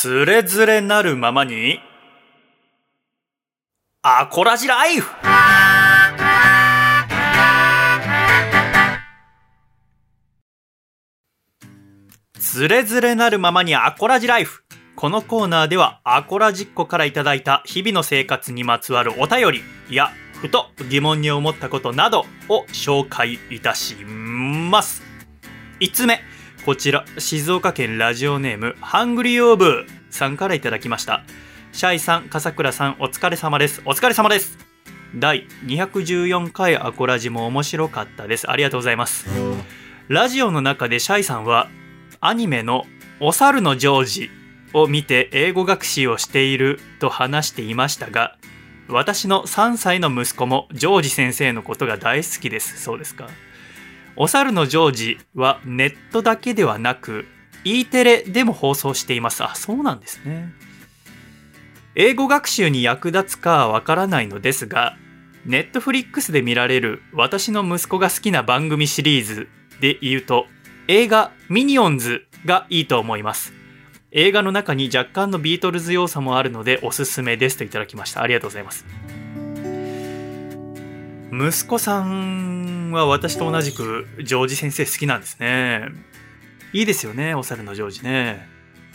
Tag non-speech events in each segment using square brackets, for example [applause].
つれづれなるままに、アコラジライフ。つれづれなるままにアコラジライフ。このコーナーではアコラジッコからいただいた日々の生活にまつわるお便りやふと疑問に思ったことなどを紹介いたします。5つ目こちら静岡県ラジオネームハングリーオーブさんからいただきました。シャイさん笠倉さんお疲れ様です。お疲れ様です。第214回アコラジも面白かったです。ありがとうございます。ラジオの中でシャイさんはアニメの「お猿のジョージ」を見て英語学習をしていると話していましたが私の3歳の息子もジョージ先生のことが大好きです。そうですか？お猿のジョージはネットだけではなく E テレでも放送しています。あそうなんですね。英語学習に役立つかわからないのですがネットフリックスで見られる私の息子が好きな番組シリーズで言うと映画ミニオンズがいいと思います。映画の中に若干のビートルズ要素もあるのでおすすめですといただきました。ありがとうございます。息子さんは私と同じくジョージ先生好きなんですね。いいですよねお猿のジョージね。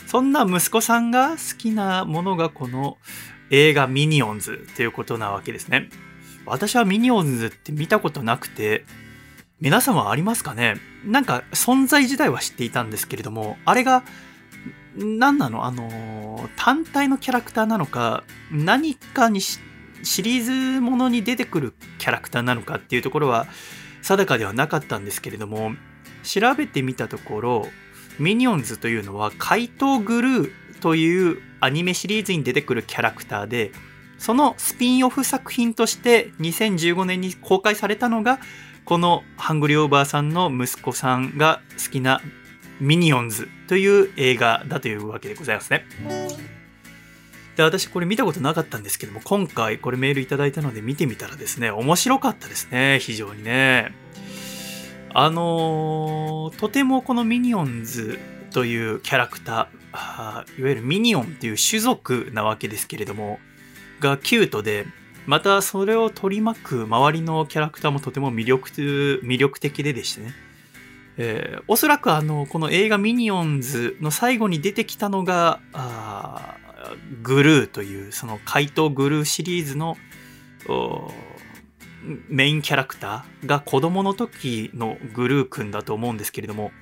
そんな息子さんが好きなものがこの映画ミニオンズということなわけですね。私はミニオンズって見たことなくて皆さんはありますかね？なんか存在自体は知っていたんですけれどもあれが何なの？あの単体のキャラクターなのか何かにシリーズものに出てくるキャラクターなのかっていうところは定かではなかったんですけれども調べてみたところミニオンズというのは怪盗グルーというアニメシリーズに出てくるキャラクターでそのスピンオフ作品として2015年に公開されたのがこのハングリーオーバーさんの息子さんが好きなミニオンズという映画だというわけでございますね。で、私これ見たことなかったんですけども、今回これメールいただいたので見てみたらですね、面白かったですね、非常にね。あのー、とてもこのミニオンズというキャラクター、いわゆるミニオンという種族なわけですけれども、がキュートで、またそれを取り巻く周りのキャラクターもとても魅力魅力的ででしてね。えー、おそらくあの、この映画ミニオンズの最後に出てきたのが、グルーという、その怪盗グルーシリーズのメインキャラクターが子供の時のグルー君だと思うんですけれども、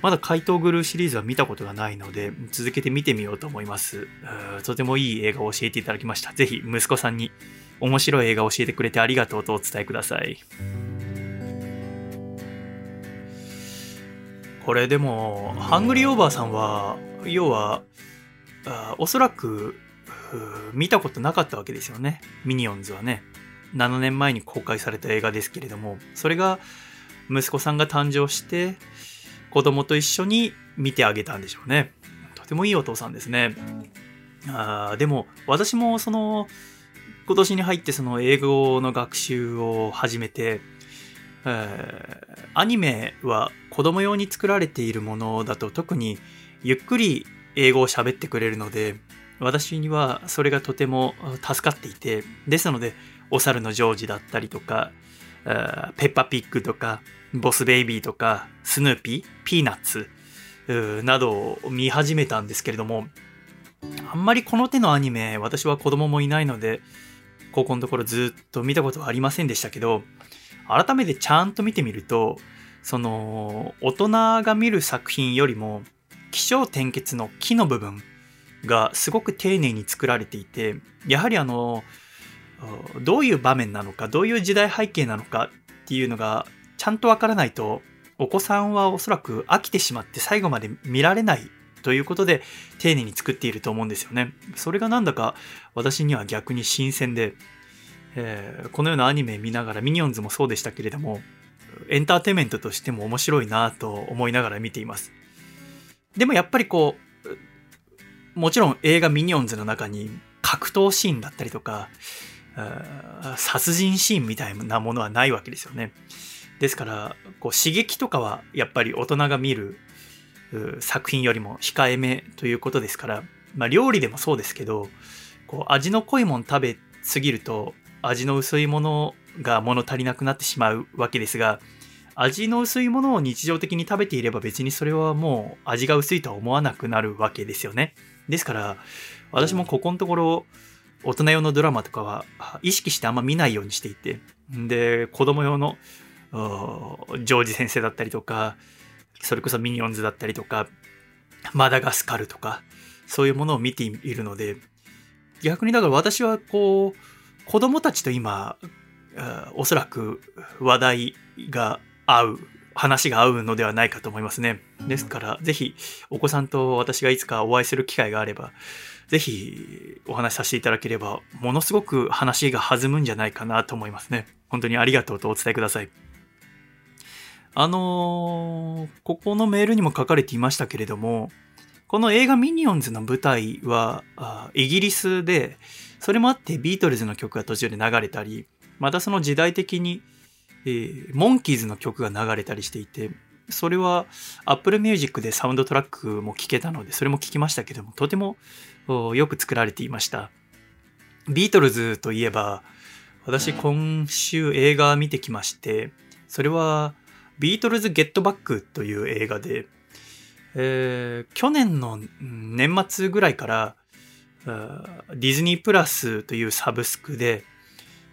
まだ怪盗グルーシリーズは見たことがないので、続けて見てみようと思います。とてもいい映画を教えていただきました。ぜひ息子さんに面白い映画を教えてくれてありがとうとお伝えください。これでも、ハングリーオーバーさんは、要は、おそらく、見たことなかったわけですよね。ミニオンズはね。7年前に公開された映画ですけれども、それが息子さんが誕生して、子供と一緒に見てあげたんでしょうね。とてもいいお父さんですね。あでも、私もその、今年に入ってその英語の学習を始めて、え、アニメは子供用に作られているものだと特にゆっくり英語を喋ってくれるので私にはそれがとても助かっていてですのでお猿のジョージだったりとかペッパピッグとかボスベイビーとかスヌーピーピーナッツなどを見始めたんですけれどもあんまりこの手のアニメ私は子供もいないのでここのところずっと見たことはありませんでしたけど、改めてちゃんと見てみると、その、大人が見る作品よりも、気象転結の木の部分がすごく丁寧に作られていて、やはりあの、どういう場面なのか、どういう時代背景なのかっていうのがちゃんとわからないと、お子さんはおそらく飽きてしまって最後まで見られないということで丁寧に作っていると思うんですよね。それがなんだか私には逆に新鮮で、えー、このようなアニメ見ながらミニオンズもそうでしたけれどもエンターテインメントとしても面白いなと思いながら見ています。でもやっぱりこうもちろん映画ミニオンズの中に格闘シーンだったりとか殺人シーンみたいなものはないわけですよね。ですからこう刺激とかはやっぱり大人が見る作品よりも控えめということですから、まあ料理でもそうですけど、こう味の濃いもの食べすぎると味の薄いものが物足りなくなってしまうわけですが、味の薄いものを日常的に食べていれば別にそれはもう味が薄いとは思わなくなるわけですよね。ですから、私もここのところ、大人用のドラマとかは意識してあんま見ないようにしていて、で、子供用のジョージ先生だったりとか、それこそミニオンズだったりとか、マダガスカルとか、そういうものを見ているので、逆にだから私はこう、子供たちと今、おそらく話題が合う、話が合うのではないかと思いますね。ですから、ぜひお子さんと私がいつかお会いする機会があれば、ぜひお話しさせていただければ、ものすごく話が弾むんじゃないかなと思いますね。本当にありがとうとお伝えください。あのー、ここのメールにも書かれていましたけれども、この映画ミニオンズの舞台はイギリスで、それもあってビートルズの曲が途中で流れたり、またその時代的に、えー、モンキーズの曲が流れたりしていて、それは Apple Music でサウンドトラックも聴けたので、それも聴きましたけども、とてもよく作られていました。ビートルズといえば、私今週映画見てきまして、それはビートルズ・ゲットバックという映画で、えー、去年の年末ぐらいからディズニープラスというサブスクで、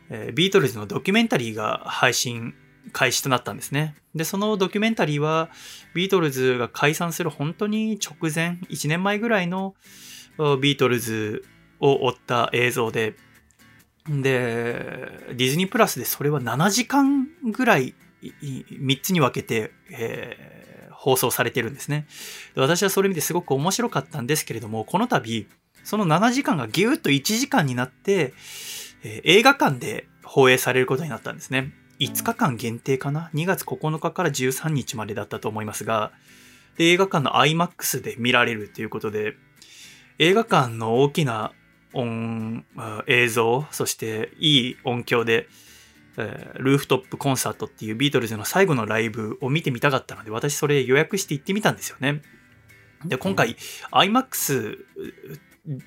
え、ビートルズのドキュメンタリーが配信開始となったんですね。で、そのドキュメンタリーはビートルズが解散する本当に直前、1年前ぐらいのビートルズを追った映像で、で、ディズニープラスでそれは7時間ぐらい3つに分けて、えー放送されてるんですね。私はそれ見てすごく面白かったんですけれども、この度、その7時間がぎゅーっと1時間になって、えー、映画館で放映されることになったんですね。5日間限定かな ?2 月9日から13日までだったと思いますが、で映画館の IMAX で見られるということで、映画館の大きな音、映像、そしていい音響でえー、ルーフトップコンサートっていうビートルズの最後のライブを見てみたかったので、私それ予約して行ってみたんですよね。で、今回、IMAX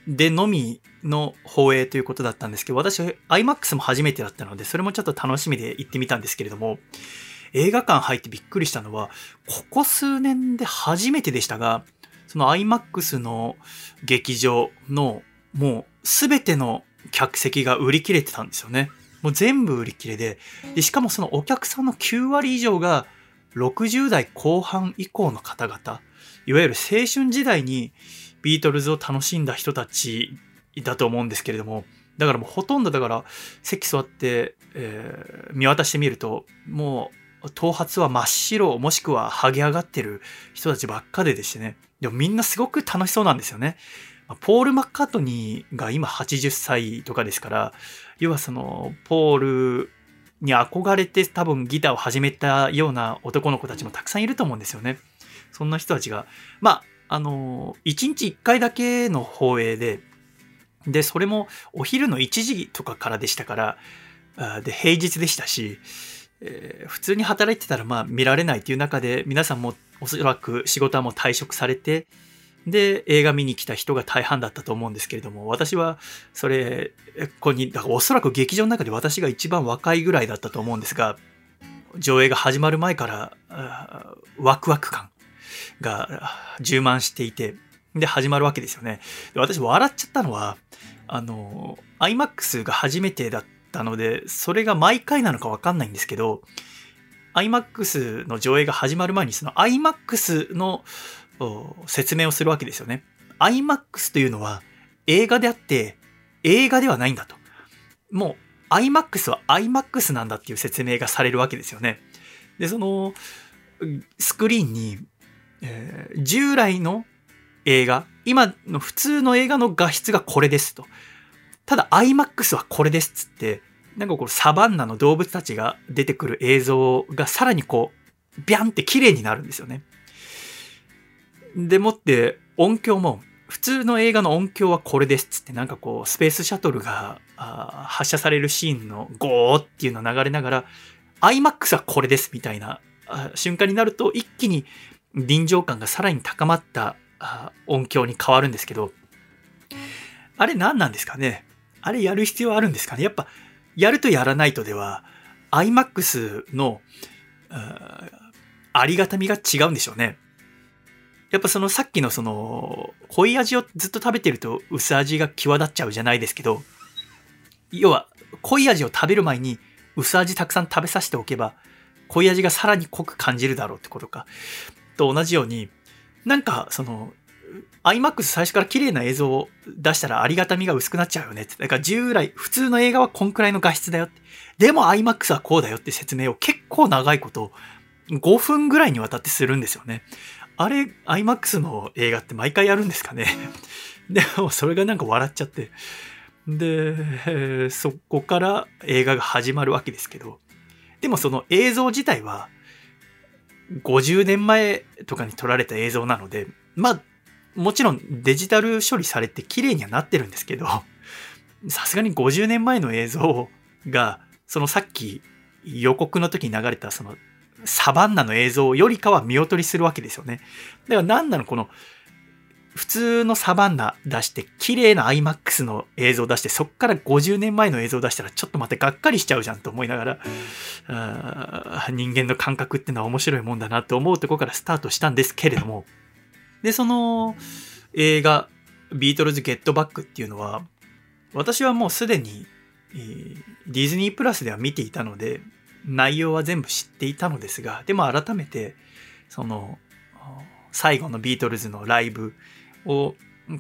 でのみの放映ということだったんですけど、私、IMAX も初めてだったので、それもちょっと楽しみで行ってみたんですけれども、映画館入ってびっくりしたのは、ここ数年で初めてでしたが、その IMAX の劇場のもうすべての客席が売り切れてたんですよね。もう全部売り切れでで、しかもそのお客さんの9割以上が60代後半以降の方々、いわゆる青春時代にビートルズを楽しんだ人たちだと思うんですけれども、だからもうほとんどだから席座って、えー、見渡してみると、もう頭髪は真っ白もしくは剥げ上がってる人たちばっかででしてね。でもみんなすごく楽しそうなんですよね。ポール・マッカートニーが今80歳とかですから、要はその、ポールに憧れて多分ギターを始めたような男の子たちもたくさんいると思うんですよね。そんな人たちが、まあ、あの、1日1回だけの放映で、で、それもお昼の1時とかからでしたから、で、平日でしたし、えー、普通に働いてたらまあ見られないという中で、皆さんもおそらく仕事はもう退職されて、で、映画見に来た人が大半だったと思うんですけれども、私は、それ、ここに、だからおそらく劇場の中で私が一番若いぐらいだったと思うんですが、上映が始まる前から、ワクワク感。が充満していて、で、始まるわけですよね。で私、笑っちゃったのは、あの、IMAX が初めてだったので、それが毎回なのかわかんないんですけど、IMAX の上映が始まる前に、その IMAX の説明をするわけですよね。IMAX というのは映画であって映画ではないんだと。もう IMAX は IMAX なんだっていう説明がされるわけですよね。で、そのスクリーンに、えー、従来の映画、今の普通の映画の画質がこれですと。ただ IMAX はこれですっつって、なんかこうサバンナの動物たちが出てくる映像がさらにこう、ビャンって綺麗になるんですよね。でもって音響も普通の映画の音響はこれですっつってなんかこうスペースシャトルが発射されるシーンのゴーっていうの流れながら IMAX はこれですみたいな瞬間になると一気に臨場感がさらに高まった音響に変わるんですけどあれ何なんですかね？あれやる必要あるんですかね？やっぱ、やるとやらないとでは、IMAX の、ありがたみが違うんでしょうね。やっぱそのさっきのその、濃い味をずっと食べてると薄味が際立っちゃうじゃないですけど、要は、濃い味を食べる前に薄味たくさん食べさせておけば、濃い味がさらに濃く感じるだろうってことか。と同じように、なんかその、iMAX 最初から綺麗な映像を出したらありがたみが薄くなっちゃうよねって。だから従来、普通の映画はこんくらいの画質だよって。でも iMAX はこうだよって説明を結構長いこと5分ぐらいにわたってするんですよね。あれ、IMAX の映画って毎回やるんですかね？[laughs] でもそれがなんか笑っちゃって。で、そこから映画が始まるわけですけど。でもその映像自体は50年前とかに撮られた映像なので、まあ、もちろんデジタル処理されて綺麗にはなってるんですけど、[laughs] さすがに50年前の映像が、そのさっき予告の時に流れたそのサバンナの映像よりかは見劣りするわけですよね。だから何なのこの普通のサバンナ出して綺麗な IMAX の映像出してそっから50年前の映像出したらちょっと待ってがっかりしちゃうじゃんと思いながら人間の感覚ってのは面白いもんだなと思うとこからスタートしたんですけれども。でその映画ビートルズ・ゲットバックっていうのは私はもうすでにディズニープラスでは見ていたので内容は全部知っていたのですが、でも改めて、その、最後のビートルズのライブを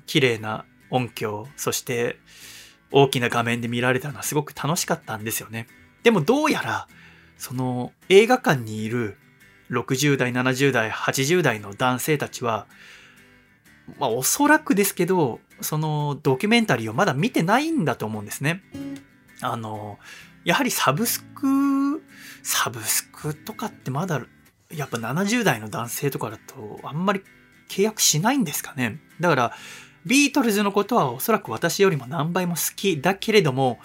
綺麗な音響、そして大きな画面で見られたのはすごく楽しかったんですよね。でもどうやら、その映画館にいる60代、70代、80代の男性たちは、まあおそらくですけど、そのドキュメンタリーをまだ見てないんだと思うんですね。あの、やはりサブスク、サブスクとかってまだ、やっぱ70代の男性とかだとあんまり契約しないんですかね？だから、ビートルズのことはおそらく私よりも何倍も好きだけれども、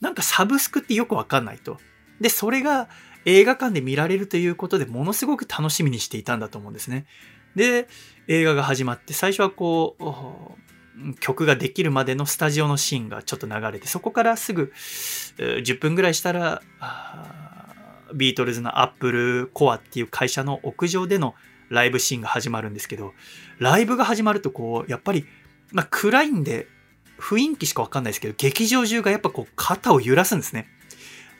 なんかサブスクってよくわかんないと。で、それが映画館で見られるということでものすごく楽しみにしていたんだと思うんですね。で、映画が始まって、最初はこう、曲ができるまでのスタジオのシーンがちょっと流れて、そこからすぐ10分ぐらいしたら、ビートルズのアップルコアっていう会社の屋上でのライブシーンが始まるんですけど、ライブが始まるとこう、やっぱり、まあ、暗いんで雰囲気しかわかんないですけど、劇場中がやっぱこう肩を揺らすんですね。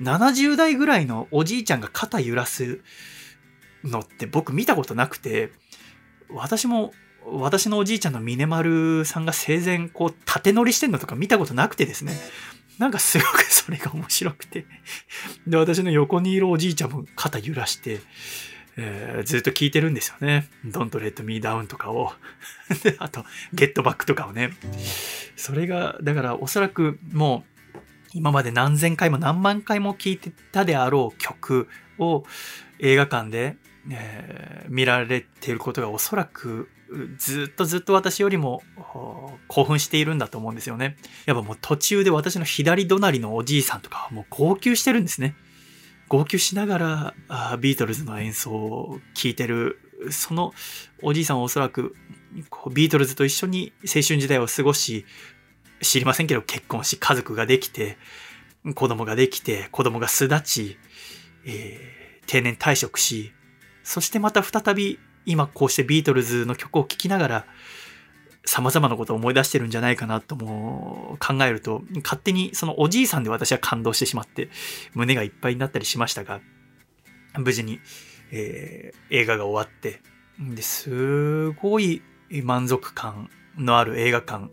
70代ぐらいのおじいちゃんが肩揺らすのって僕見たことなくて、私も私のおじいちゃんの峰丸さんが生前こう縦乗りしてんのとか見たことなくてですね。なんかすごくそれが面白くて。で、私の横にいるおじいちゃんも肩揺らして、えー、ずっと聞いてるんですよね。Don't Let Me Down とかを。[laughs] あと、Get Back とかをね。それが、だからおそらくもう、今まで何千回も何万回も聴いてたであろう曲を映画館で、えー、見られていることがおそらくずっとずっと私よりも興奮しているんだと思うんですよね。やっぱもう途中で私の左隣のおじいさんとかはもう号泣してるんですね。号泣しながらあビートルズの演奏を聴いてる、そのおじいさんはおそらくこうビートルズと一緒に青春時代を過ごし、知りませんけど結婚し、家族ができて、子供ができて、子供が巣立ち、えー、定年退職し、そしてまた再び今こうしてビートルズの曲を聴きながら、様々なことを思い出してるんじゃないかなとも考えると、勝手にそのおじいさんで私は感動してしまって、胸がいっぱいになったりしましたが、無事に、えー、映画が終わって、ですごい満足感のある映画館、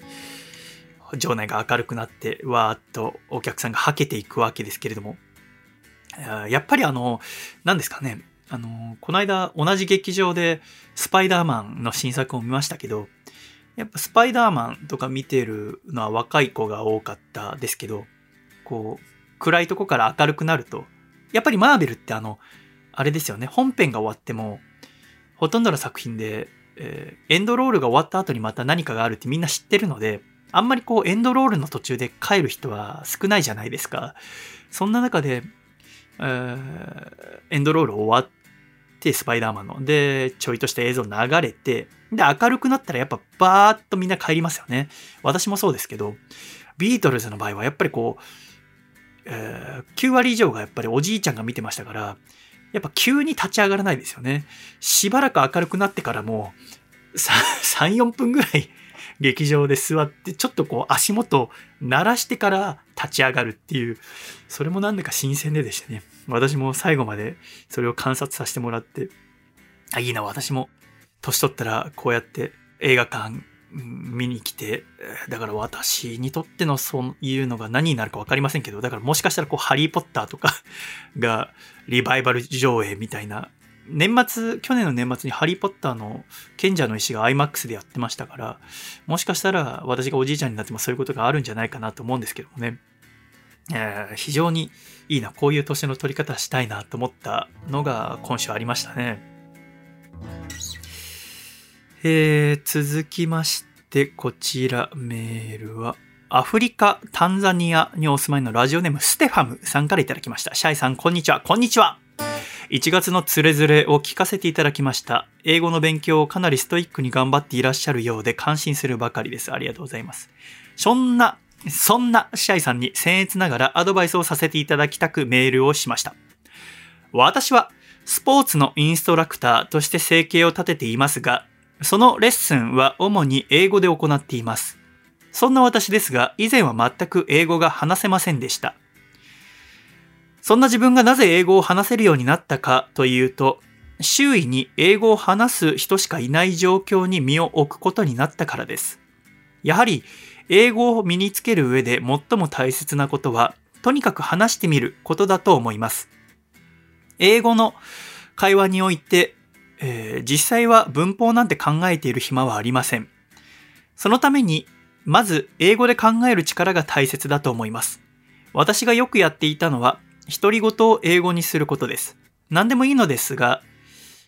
場内が明るくなって、わーっとお客さんがはけていくわけですけれども、やっぱりあの、何ですかね、あの、この間同じ劇場でスパイダーマンの新作を見ましたけど、やっぱスパイダーマンとか見てるのは若い子が多かったですけど、こう、暗いとこから明るくなると、やっぱりマーベルってあの、あれですよね、本編が終わっても、ほとんどの作品で、えー、エンドロールが終わった後にまた何かがあるってみんな知ってるので、あんまりこうエンドロールの途中で帰る人は少ないじゃないですか。そんな中で、えー、エンドロール終わって、スパイダーマンの。で、ちょいとした映像流れて、で、明るくなったらやっぱバーッとみんな帰りますよね。私もそうですけど、ビートルズの場合はやっぱりこう、えー、9割以上がやっぱりおじいちゃんが見てましたから、やっぱ急に立ち上がらないですよね。しばらく明るくなってからも、3、4分ぐらい劇場で座って、ちょっとこう足元鳴らしてから立ち上がるっていう、それもなんだか新鮮ででしたね。私も最後までそれを観察させてもらって、あ、いいな、私も年取ったらこうやって映画館見に来て、だから私にとってのそういうのが何になるか分かりませんけど、だからもしかしたらこう、ハリーポッターとかがリバイバル上映みたいな、年末、去年の年末にハリーポッターの賢者の石が IMAX でやってましたから、もしかしたら私がおじいちゃんになってもそういうことがあるんじゃないかなと思うんですけどもね。えー、非常にいいな、こういう年の取り方したいなと思ったのが今週ありましたね。えー、続きまして、こちらメールは、アフリカ、タンザニアにお住まいのラジオネームステファムさんからいただきました。シャイさん、こんにちは。こんにちは。1月のつれづれを聞かせていただきました。英語の勉強をかなりストイックに頑張っていらっしゃるようで感心するばかりです。ありがとうございます。そんな、そんなシャイさんに僭越ながらアドバイスをさせていただきたくメールをしました。私はスポーツのインストラクターとして生計を立てていますが、そのレッスンは主に英語で行っています。そんな私ですが、以前は全く英語が話せませんでした。そんな自分がなぜ英語を話せるようになったかというと、周囲に英語を話す人しかいない状況に身を置くことになったからです。やはり、英語を身につける上で最も大切なことは、とにかく話してみることだと思います。英語の会話においてえー、実際は文法なんて考えている暇はありません。そのために、まず英語で考える力が大切だと思います。私がよくやっていたのは、独り言を英語にすることです。何でもいいのですが、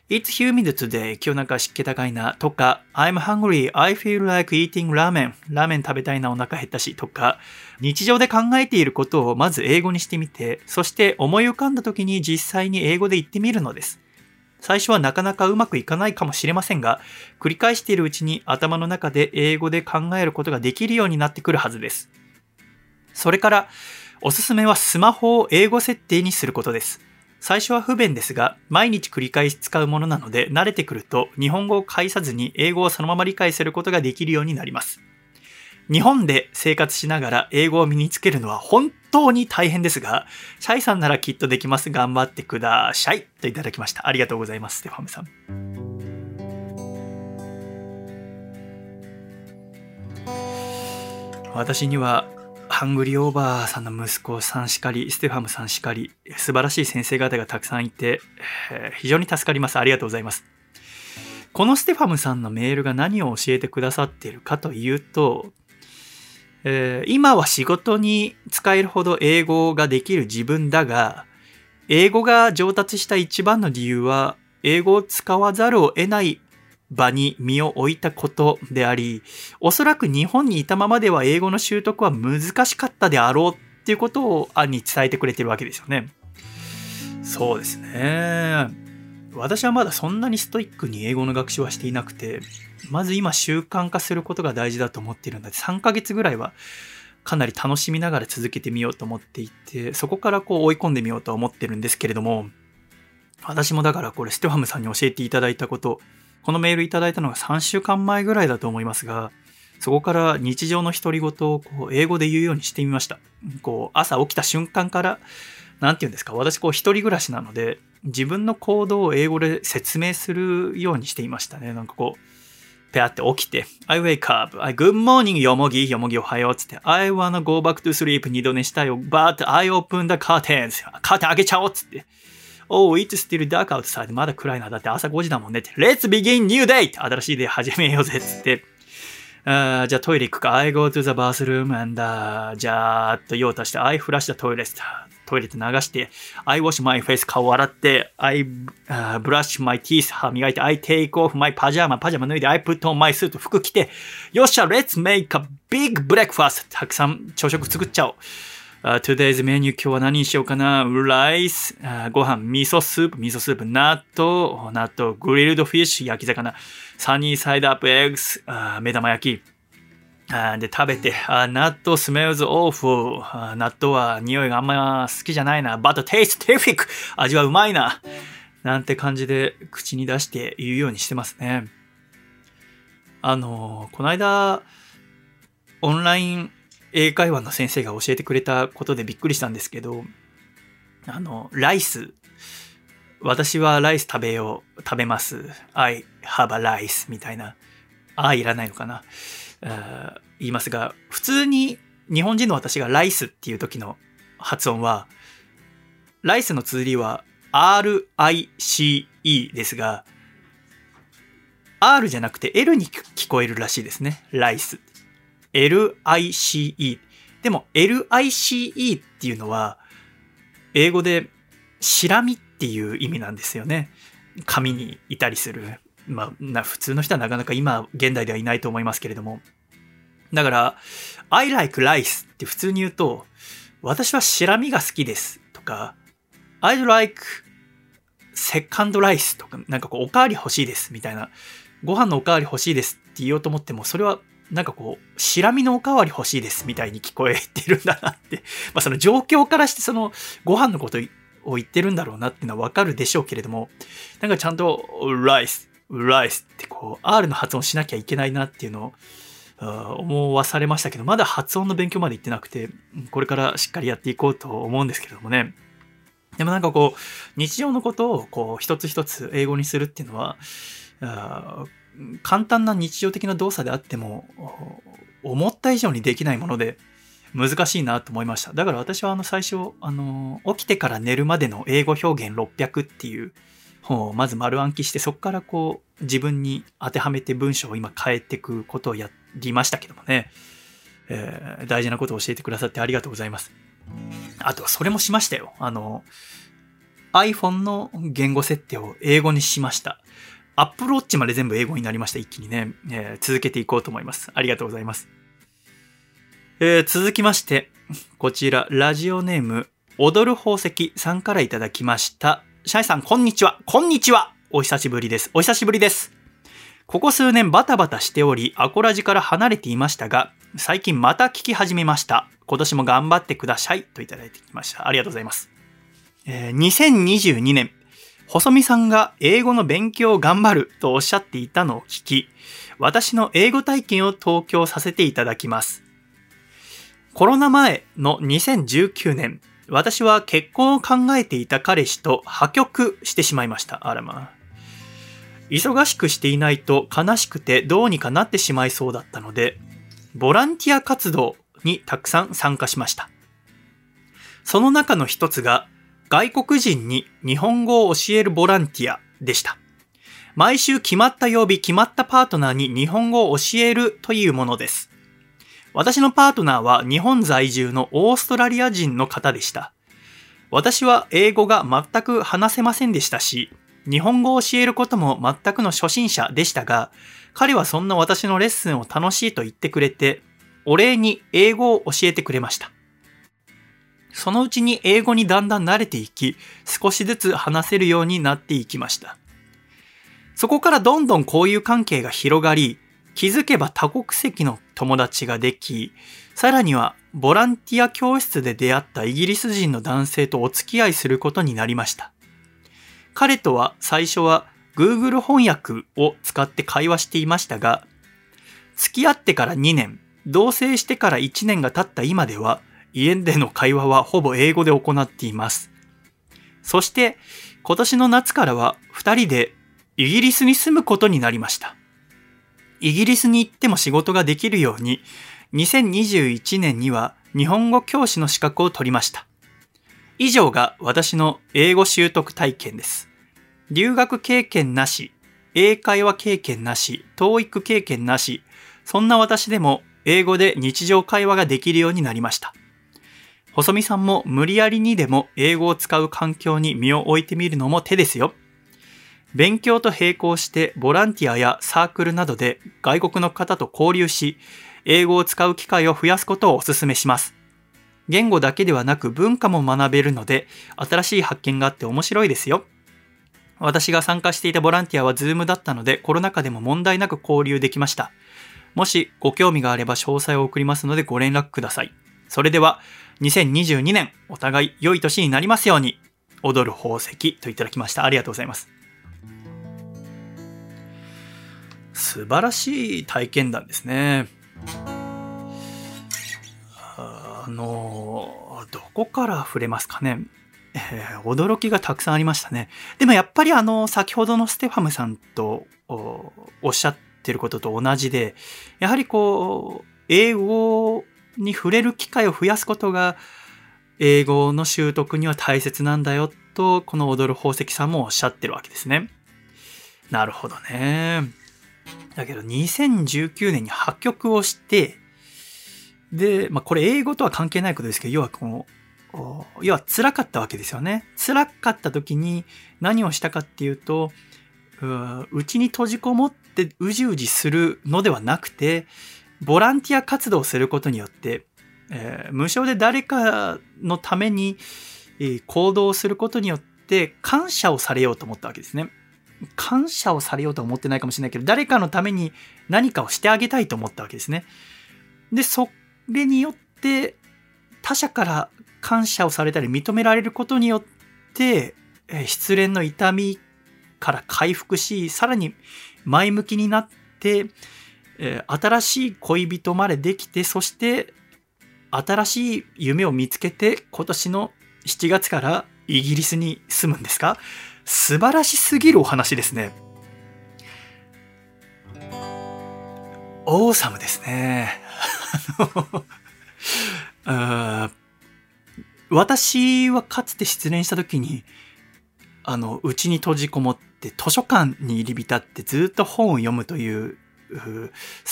It's humid today. 今日なんか湿気高いな。とか、I'm hungry. I feel like eating ramen. ラーメン食べたいな。お腹減ったし。とか、日常で考えていることをまず英語にしてみて、そして思い浮かんだ時に実際に英語で言ってみるのです。最初はなかなかうまくいかないかもしれませんが、繰り返しているうちに頭の中で英語で考えることができるようになってくるはずです。それから、おすすめはスマホを英語設定にすることです。最初は不便ですが、毎日繰り返し使うものなので、慣れてくると日本語を介さずに英語をそのまま理解することができるようになります。日本で生活しながら英語を身につけるのは本当に大変ですが、シャイさんならきっとできます。頑張ってください。といただきました。ありがとうございます、ステファムさん。私には、ハングリーオーバーさんの息子さんしかり、ステファムさんしかり、素晴らしい先生方がたくさんいて、えー、非常に助かります。ありがとうございます。このステファムさんのメールが何を教えてくださっているかというと、えー、今は仕事に使えるほど英語ができる自分だが、英語が上達した一番の理由は、英語を使わざるを得ない場に身を置いたことであり、おそらく日本にいたままでは英語の習得は難しかったであろうっていうことを案に伝えてくれてるわけですよね。そうですね。私はまだそんなにストイックに英語の学習はしていなくて、まず今習慣化することが大事だと思っているので、3ヶ月ぐらいはかなり楽しみながら続けてみようと思っていて、そこからこう追い込んでみようと思ってるんですけれども、私もだからこれステファムさんに教えていただいたこと、このメールいただいたのが3週間前ぐらいだと思いますが、そこから日常の独り言をこう英語で言うようにしてみました。こう朝起きた瞬間から、なんて言うんですか、私こう一人暮らしなので、自分の行動を英語で説明するようにしていましたね。なんかこう、ペアって起きて、I wake up, I good morning, よもぎ、よもぎおはようつって、I wanna go back to sleep, 二度寝したよ、but I open the curtains, カーテン開けちゃおうつって、Oh, it's still dark outside, まだ暗いな、だって朝5時だもんねって、Let's begin new day! 新しいデー始めようぜつって、Uh, じゃあトイレ行くか。I go to the bathroom and、uh, じゃあっ、と用足して I flush the toilet. トイレで流して、I wash my face 顔洗って、I、uh, brush my teeth 歯磨いて、I take off my pajama パジャマ脱いで、I put on my suit 服着て、よっしゃ、let's make a big breakfast たくさん朝食作っちゃおう。Uh, today's menu 今日は何にしようかな？ライス、uh, ご飯、味噌スープ、味噌スープ、納豆、納豆、グリルドフィッシュ、焼き魚、サニーサイドアップエッグス、uh, 目玉焼き。Uh, で、食べて、uh, 納豆 smells awful、納豆は匂いがあんま好きじゃないな。but taste terrific! 味はうまいな。なんて感じで口に出して言うようにしてますね。あの、この間、オンライン英会話の先生が教えてくれたことでびっくりしたんですけど、あの、ライス。私はライス食べよう、食べます。I have a rice みたいな。あ、いらないのかな。言いますが、普通に日本人の私がライスっていう時の発音は、ライスの綴りは RICE ですが、R じゃなくて L に聞こえるらしいですね。ライス。LICE。でも LICE っていうのは、英語でシラミっていう意味なんですよね。紙にいたりする。まあ、普通の人はなかなか今、現代ではいないと思いますけれども。だから、I like rice って普通に言うと、私はシラミが好きですとか、I'd like second rice とか、なんかこう、おかわり欲しいですみたいな、ご飯のおかわり欲しいですって言おうと思っても、それはなんかこう、しらみのおかわり欲しいですみたいに聞こえてるんだなって。[laughs] まあその状況からしてそのご飯のことを言ってるんだろうなっていうのはわかるでしょうけれども、なんかちゃんと、ライス、ライスってこう、R の発音しなきゃいけないなっていうのを思わされましたけど、まだ発音の勉強まで行ってなくて、これからしっかりやっていこうと思うんですけれどもね。でもなんかこう、日常のことをこう、一つ一つ英語にするっていうのは、簡単な日常的な動作であっても、思った以上にできないもので、難しいなと思いました。だから私はあの最初、あの、起きてから寝るまでの英語表現600っていう本をまず丸暗記して、そこからこう自分に当てはめて文章を今変えていくことをやりましたけどもね、えー、大事なことを教えてくださってありがとうございます。あとそれもしましたよ。あの、iPhone の言語設定を英語にしました。アップルウォッチまで全部英語になりました。一気にね、えー、続けていこうと思います。ありがとうございます。えー、続きまして、こちら、ラジオネーム、踊る宝石さんからいただきました。シャイさん、こんにちは。こんにちは。お久しぶりです。お久しぶりです。ここ数年バタバタしており、アコラジから離れていましたが、最近また聞き始めました。今年も頑張ってください。といただいてきました。ありがとうございます。えー、2022年細見さんが英語の勉強を頑張るとおっしゃっていたのを聞き、私の英語体験を東京させていただきます。コロナ前の2019年、私は結婚を考えていた彼氏と破局してしまいました。あらまあ。忙しくしていないと悲しくてどうにかなってしまいそうだったので、ボランティア活動にたくさん参加しました。その中の一つが外国人に日本語を教えるボランティアでした。毎週決まった曜日、決まったパートナーに日本語を教えるというものです。私のパートナーは日本在住のオーストラリア人の方でした。私は英語が全く話せませんでしたし、日本語を教えることも全くの初心者でしたが、彼はそんな私のレッスンを楽しいと言ってくれて、お礼に英語を教えてくれました。そのうちに英語にだんだん慣れていき、少しずつ話せるようになっていきました。そこからどんどん交友関係が広がり、気づけば多国籍の友達ができ、さらにはボランティア教室で出会ったイギリス人の男性とお付き合いすることになりました。彼とは最初は Google 翻訳を使って会話していましたが、付き合ってから2年、同棲してから1年が経った今では、家での会話はほぼ英語で行っています。そして今年の夏からは2人でイギリスに住むことになりました。イギリスに行っても仕事ができるように2021年には日本語教師の資格を取りました。以上が私の英語習得体験です。留学経験なし、英会話経験なし、TOEIC 経験なし、そんな私でも英語で日常会話ができるようになりました。細見さんも無理やりにでも英語を使う環境に身を置いてみるのも手ですよ。勉強と並行してボランティアやサークルなどで外国の方と交流し、英語を使う機会を増やすことをお勧めします。言語だけではなく文化も学べるので、新しい発見があって面白いですよ。私が参加していたボランティアは Zoom だったので、コロナ禍でも問題なく交流できました。もしご興味があれば詳細を送りますのでご連絡ください。それでは、2022年、お互い良い年になりますように、踊る宝石といただきました。ありがとうございます。素晴らしい体験談ですね。あの、どこから触れますかね。えー、驚きがたくさんありましたね。でもやっぱりあの、先ほどのステファムさんとおっしゃってることと同じで、やはりこう、英語に触れる機会を増やすことが、英語の習得には大切なんだよと、この踊る宝石さんもおっしゃってるわけですね。なるほどね。だけど2019年に破局をして、で、まあこれ英語とは関係ないことですけど、要はこの、要は辛かったわけですよね。辛かった時に何をしたかっていうと、うちに閉じこもってうじうじするのではなくて、ボランティア活動をすることによって、えー、無償で誰かのために、えー、行動をすることによって感謝をされようと思ったわけですね。感謝をされようとは思ってないかもしれないけど、誰かのために何かをしてあげたいと思ったわけですね。で、それによって他者から感謝をされたり認められることによって、失恋の痛みから回復し、さらに前向きになって、え新しい恋人までできて、そして新しい夢を見つけて今年の7月からイギリスに住むんですか？素晴らしすぎるお話ですね。オーサムですね。[laughs] 私はかつて失恋した時に、あの、うちに閉じこもって図書館に入り浸ってずっと本を読むという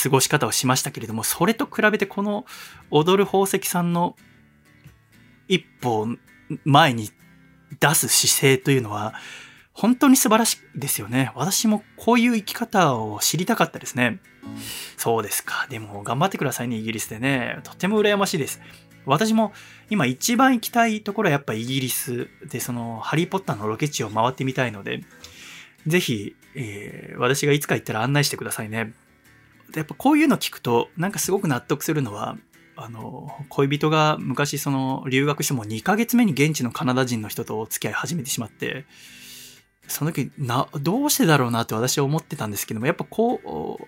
過ごし方をしましたけれども、それと比べてこの踊る宝石さんの一歩前に出す姿勢というのは、本当に素晴らしいですよね。私もこういう生き方を知りたかったですね。そうですか。でも頑張ってくださいね、イギリスでね。とても羨ましいです。私も今一番行きたいところはやっぱイギリスで、そのハリーポッターのロケ地を回ってみたいので、ぜひ、えー、私がいつか行ったら案内してくださいね。やっぱこういうの聞くと、なんかすごく納得するのは、あの、恋人が昔その留学しても2ヶ月目に現地のカナダ人の人とお付き合い始めてしまって、その時、な、どうしてだろうなって私は思ってたんですけども、やっぱこ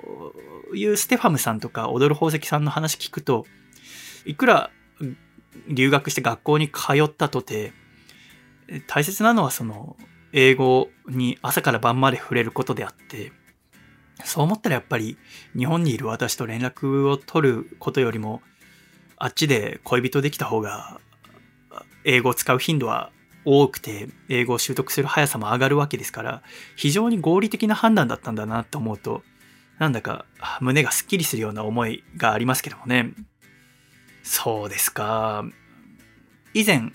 ういうステファムさんとか踊る宝石さんの話聞くと、いくら留学して学校に通ったとて、大切なのはその、英語に朝から晩まで触れることであって、そう思ったらやっぱり日本にいる私と連絡を取ることよりも、あっちで恋人できた方が、英語を使う頻度は多くて、英語を習得する速さも上がるわけですから、非常に合理的な判断だったんだなと思うと、なんだか胸がスッキリするような思いがありますけどもね。そうですか。以前、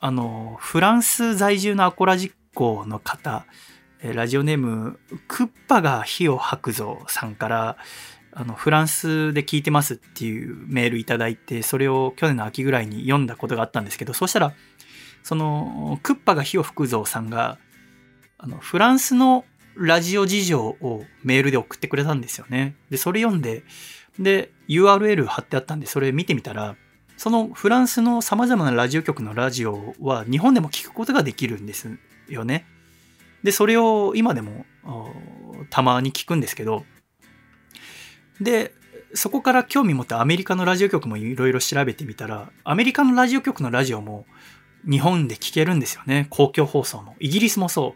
あの、フランス在住のアコラ実行の方、ラジオネーム、クッパが火を吐くぞさんから、あの、フランスで聞いてますっていうメールいただいて、それを去年の秋ぐらいに読んだことがあったんですけど、そうしたら、その、クッパが火を吹くぞさんが、あの、フランスのラジオ事情をメールで送ってくれたんですよね。で、それ読んで、で、URL 貼ってあったんで、それ見てみたら、そのフランスの様々なラジオ局のラジオは日本でも聞くことができるんですよね。で、それを今でもたまに聞くんですけど、で、そこから興味持ってアメリカのラジオ局もいろいろ調べてみたら、アメリカのラジオ局のラジオも日本で聞けるんですよね。公共放送も。イギリスもそ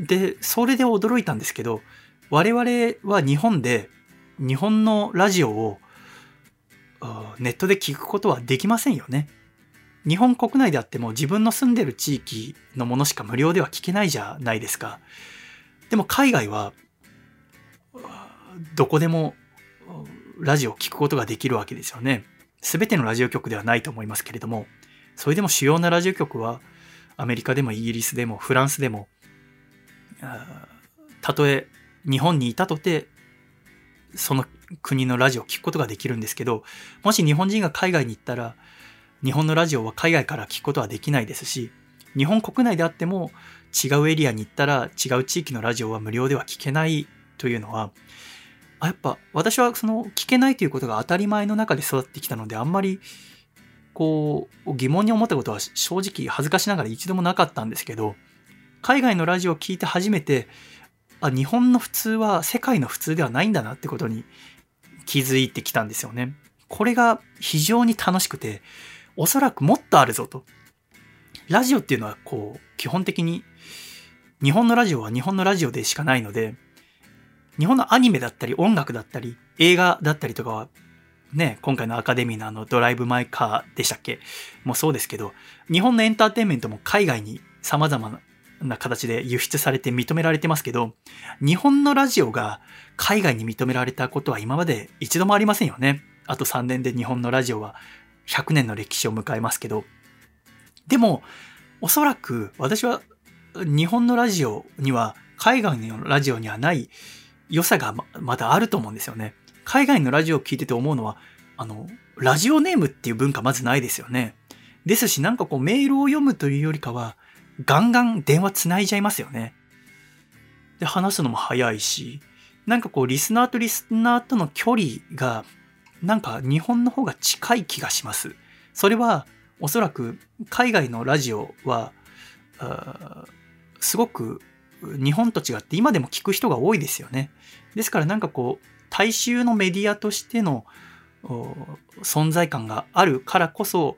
う。で、それで驚いたんですけど、我々は日本で日本のラジオをネットで聞くことはできませんよね。日本国内であっても自分の住んでる地域のものしか無料では聞けないじゃないですか。でも海外はどこでもラジオを聞くことができるわけですよね。すべてのラジオ局ではないと思いますけれども、それでも主要なラジオ局はアメリカでもイギリスでもフランスでも、たとえ日本にいたとて、その国のラジオを聞くことができるんですけど、もし日本人が海外に行ったら、日本のラジオは海外から聞くことはできないですし、日本国内であっても違うエリアに行ったら違う地域のラジオは無料では聞けないというのは、あやっぱ私はその聞けないということが当たり前の中で育ってきたのであんまりこう疑問に思ったことは正直恥ずかしながら一度もなかったんですけど海外のラジオを聞いて初めてあ日本の普通は世界の普通ではないんだなってことに気づいてきたんですよね。これが非常に楽しくておそらくもっとあるぞと。ラジオっていうのはこう基本的に日本のラジオは日本のラジオでしかないので日本のアニメだったり音楽だったり映画だったりとかはね、今回のアカデミーのあのドライブ・マイ・カーでしたっけ？もうそうですけど、日本のエンターテインメントも海外に様々な形で輸出されて認められてますけど、日本のラジオが海外に認められたことは今まで一度もありませんよね。あと3年で日本のラジオは100年の歴史を迎えますけど。でも、おそらく私は日本のラジオには海外のラジオにはない良さがまだあると思うんですよね。海外のラジオを聞いてて思うのは、あの、ラジオネームっていう文化まずないですよね。ですし、なんかこうメールを読むというよりかは、ガンガン電話つないじゃいますよね。で、話すのも早いし、なんかこうリスナーとリスナーとの距離が、なんか日本の方が近い気がします。それは、おそらく海外のラジオは、すごく日本と違って今でも聞く人が多いですよね。ですからなんかこう、大衆のメディアとしての存在感があるからこそ、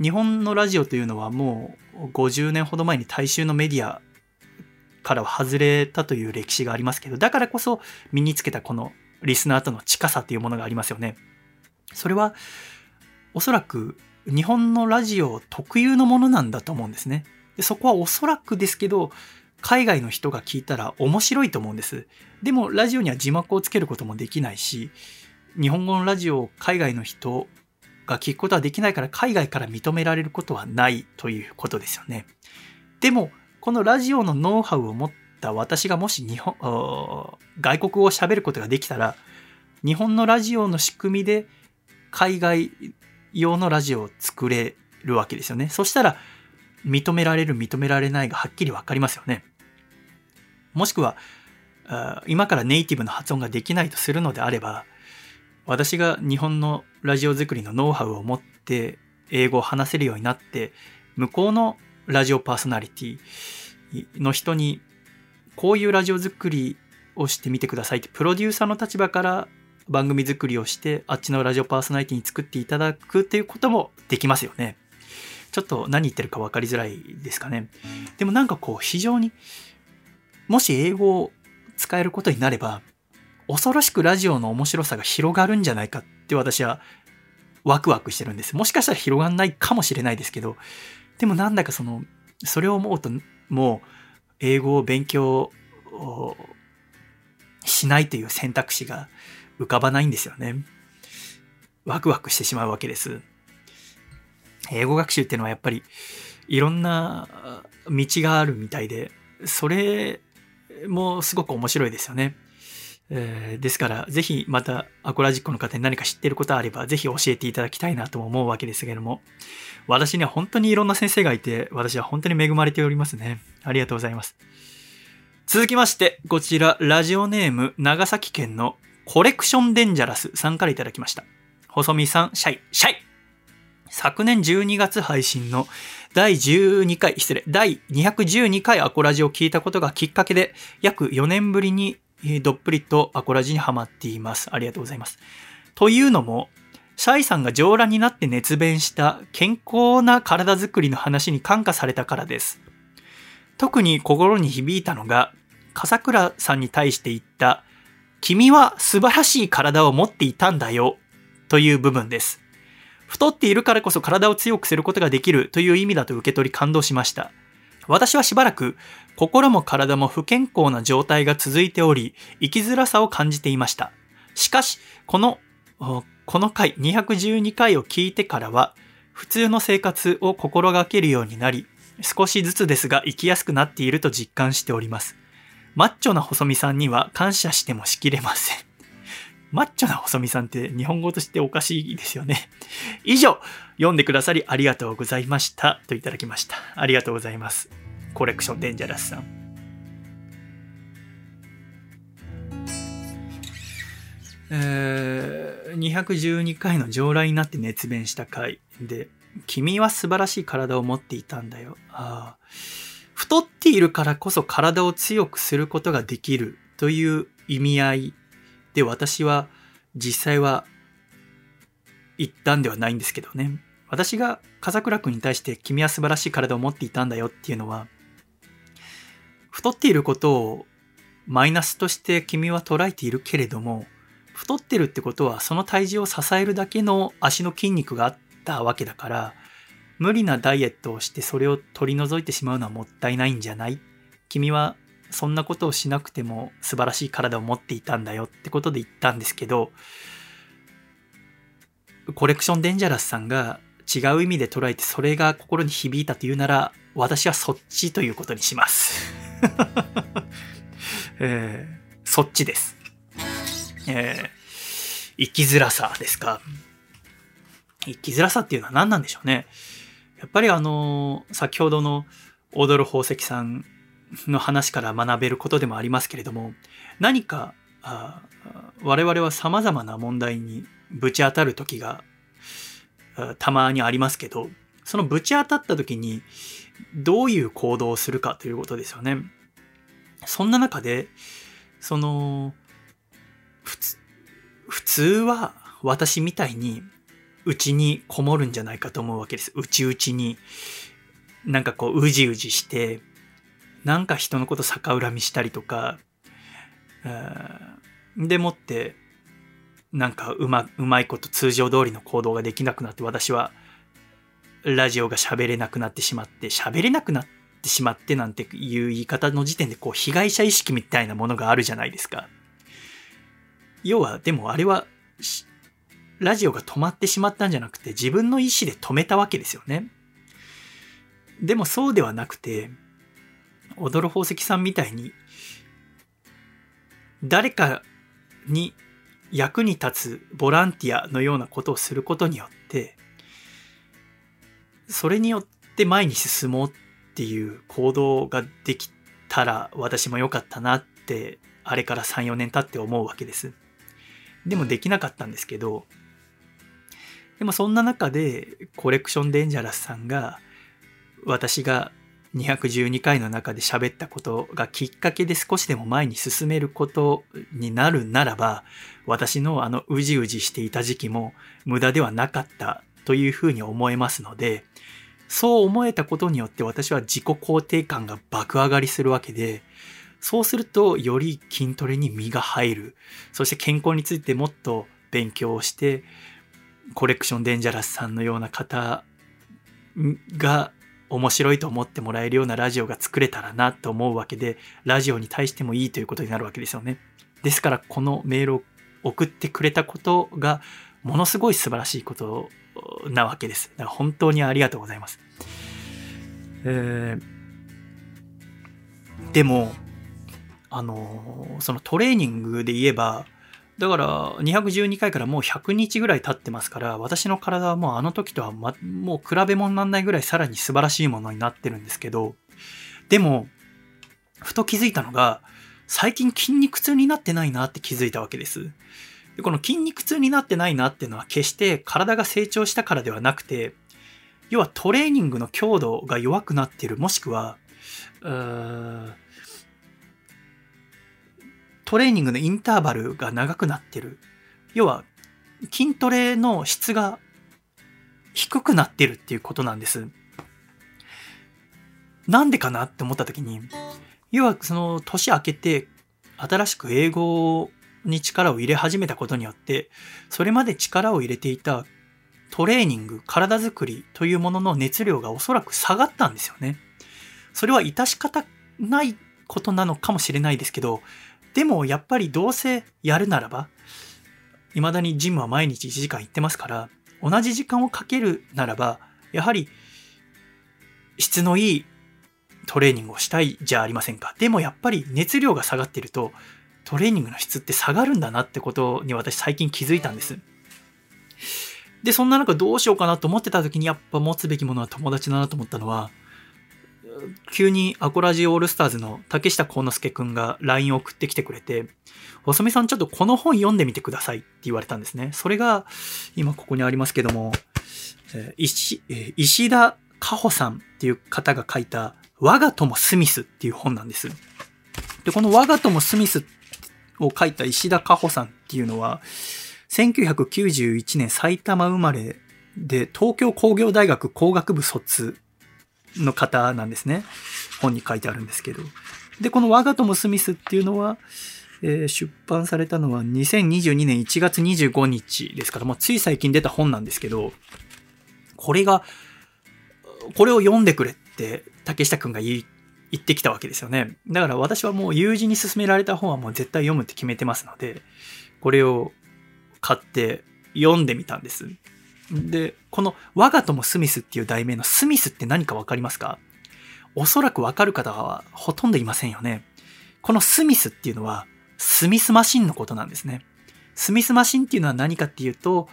日本のラジオというのはもう50年ほど前に大衆のメディアからは外れたという歴史がありますけど、だからこそ身につけたこのリスナーとの近さというものがありますよね。それはおそらく日本のラジオ特有のものなんだと思うんですね。でそこはおそらくですけど、海外の人が聞いたら面白いと思うんです。でもラジオには字幕をつけることもできないし、日本語のラジオを海外の人が聞くことはできないから海外から認められることはないということですよね。でも、このラジオのノウハウを持った私がもし日本、外国語を喋ることができたら、日本のラジオの仕組みで海外用のラジオを作れるわけですよね。そしたら、認められる認められないがはっきりわかりますよね。もしくは、今からネイティブの発音ができないとするのであれば、私が日本のラジオ作りのノウハウを持って英語を話せるようになって、向こうのラジオパーソナリティの人にこういうラジオ作りをしてみてくださいって、プロデューサーの立場から番組作りをして、あっちのラジオパーソナリティに作っていただくっていうこともできますよね。ちょっと何言ってるか分かりづらいですかね。でもなんかこう非常に、もし英語を使えることになれば、恐ろしくラジオの面白さが広がるんじゃないかって私はワクワクしてるんです。もしかしたら広がんないかもしれないですけど、でもなんだかその、それを思うともう英語を勉強をしないという選択肢が浮かばないんですよね。ワクワクしてしまうわけです。英語学習っていうのはやっぱりいろんな道があるみたいで、それもすごく面白いですよね。えー、ですから、ぜひまたアコラジックの方に何か知ってることあれば、ぜひ教えていただきたいなとも思うわけですけれども、私には本当にいろんな先生がいて、私は本当に恵まれておりますね。ありがとうございます。続きまして、こちら、ラジオネーム、長崎県のコレクションデンジャラスさんからいただきました。細見さん、シャイ、シャイ昨年12月配信の第12回、失礼、第212回アコラジを聞いたことがきっかけで、約4年ぶりにどっぷりとアコラジにハマっています。ありがとうございます。というのも、シャイさんが上裸になって熱弁した健康な体づくりの話に感化されたからです。特に心に響いたのが、笠倉さんに対して言った、君は素晴らしい体を持っていたんだよ、という部分です。太っているからこそ体を強くすることができるという意味だと受け取り感動しました。私はしばらく心も体も不健康な状態が続いており、生きづらさを感じていました。しかし、この、この回、212回を聞いてからは、普通の生活を心がけるようになり、少しずつですが生きやすくなっていると実感しております。マッチョな細見さんには感謝してもしきれません。[laughs] マッチョな細見さんって日本語としておかしいですよね。以上、読んでくださりありがとうございました。といただきました。ありがとうございます。コレクションデンジャラスさん。えー、212回の上来になって熱弁した回で、君は素晴らしい体を持っていたんだよ。あ太っているからこそ体を強くすることができるという意味合いで私は実際は言ったんではないんですけどね。私が笠倉君に対して君は素晴らしい体を持っていたんだよっていうのは、太っていることをマイナスとして君は捉えているけれども、太ってるってことはその体重を支えるだけの足の筋肉があったわけだから、無理なダイエットをしてそれを取り除いてしまうのはもったいないんじゃない？君はそんなことをしなくても素晴らしい体を持っていたんだよってことで言ったんですけど、コレクションデンジャラスさんが違う意味で捉えてそれが心に響いたというなら、私はそっちということにします。[laughs] えー、そっちです。えー、生きづらさですか？生きづらさっていうのは何なんでしょうね？やっぱりあのー、先ほどの踊る宝石さんの話から学べることでもありますけれども、何か我々は様々な問題にぶち当たる時がたまにありますけど、そのぶち当たった時にどういう行動をするかということですよね。そんな中で、その、普通、普通は私みたいにうちにこもるんじゃないかと思うわけです。うちうちに。なんかこう、うじうじして、なんか人のこと逆恨みしたりとか、でもって、なんかうま、うまいこと通常通りの行動ができなくなって私はラジオが喋れなくなってしまって、喋れなくなってしまってなんていう言い方の時点でこう被害者意識みたいなものがあるじゃないですか。要は、でもあれは、ラジオが止まってしまったんじゃなくて自分の意思で止めたわけですよね。でもそうではなくて、踊る宝石さんみたいに、誰かに役に立つボランティアのようなことをすることによって、それによって前に進もうっていう行動ができたら私も良かったなって、あれから3、4年経って思うわけです。でもできなかったんですけど、でもそんな中でコレクションデンジャラスさんが私が212回の中で喋ったことがきっかけで少しでも前に進めることになるならば、私のあのうじうじしていた時期も無駄ではなかったというふうに思えますので、そう思えたことによって私は自己肯定感が爆上がりするわけで、そうするとより筋トレに身が入る。そして健康についてもっと勉強をして、コレクションデンジャラスさんのような方が面白いと思ってもらえるようなラジオが作れたらなと思うわけで、ラジオに対してもいいということになるわけですよね。ですから、このメールを送ってくれたことが、ものすごい素晴らしいことなわけです。だから本当にありがとうございます。えー、でも、あの、そのトレーニングで言えば、だから212回からもう100日ぐらい経ってますから、私の体はもうあの時とは、ま、もう比べ物にならないぐらいさらに素晴らしいものになってるんですけど、でも、ふと気づいたのが、最近筋肉痛になってないなって気づいたわけです。でこの筋肉痛になってないなっていうのは決して体が成長したからではなくて、要はトレーニングの強度が弱くなってる、もしくは、トレーニングのインターバルが長くなってる。要は、筋トレの質が低くなってるっていうことなんです。なんでかなって思った時に、要はその年明けて新しく英語に力を入れ始めたことによって、それまで力を入れていたトレーニング、体づくりというものの熱量がおそらく下がったんですよね。それは致し方ないことなのかもしれないですけど、でもやっぱりどうせやるならば、未だにジムは毎日1時間行ってますから、同じ時間をかけるならば、やはり質のいいトレーニングをしたいじゃありませんか。でもやっぱり熱量が下がってると、トレーニングの質って下がるんだなってことに私最近気づいたんです。で、そんな中どうしようかなと思ってた時にやっぱ持つべきものは友達だなと思ったのは、急にアコラジオールスターズの竹下幸之助くんが LINE を送ってきてくれて、細見さんちょっとこの本読んでみてくださいって言われたんですね。それが、今ここにありますけども、石石田加穂さんっていう方が書いた、我が友スミスっていう本なんです。で、この我が友スミスっを書いた石田加穂さんっていうのは、1991年埼玉生まれで、東京工業大学工学部卒の方なんですね。本に書いてあるんですけど。で、この我が友スミスっていうのは、えー、出版されたのは2022年1月25日ですから、もうつい最近出た本なんですけど、これが、これを読んでくれって竹下くんが言ってきたわけですよね。だから私はもう友人に勧められた本はもう絶対読むって決めてますので、これを買って読んでみたんです。で、この我が友スミスっていう題名のスミスって何かわかりますか？おそらくわかる方はほとんどいませんよね。このスミスっていうのはスミスマシンのことなんですね。スミスマシンっていうのは何かっていうと、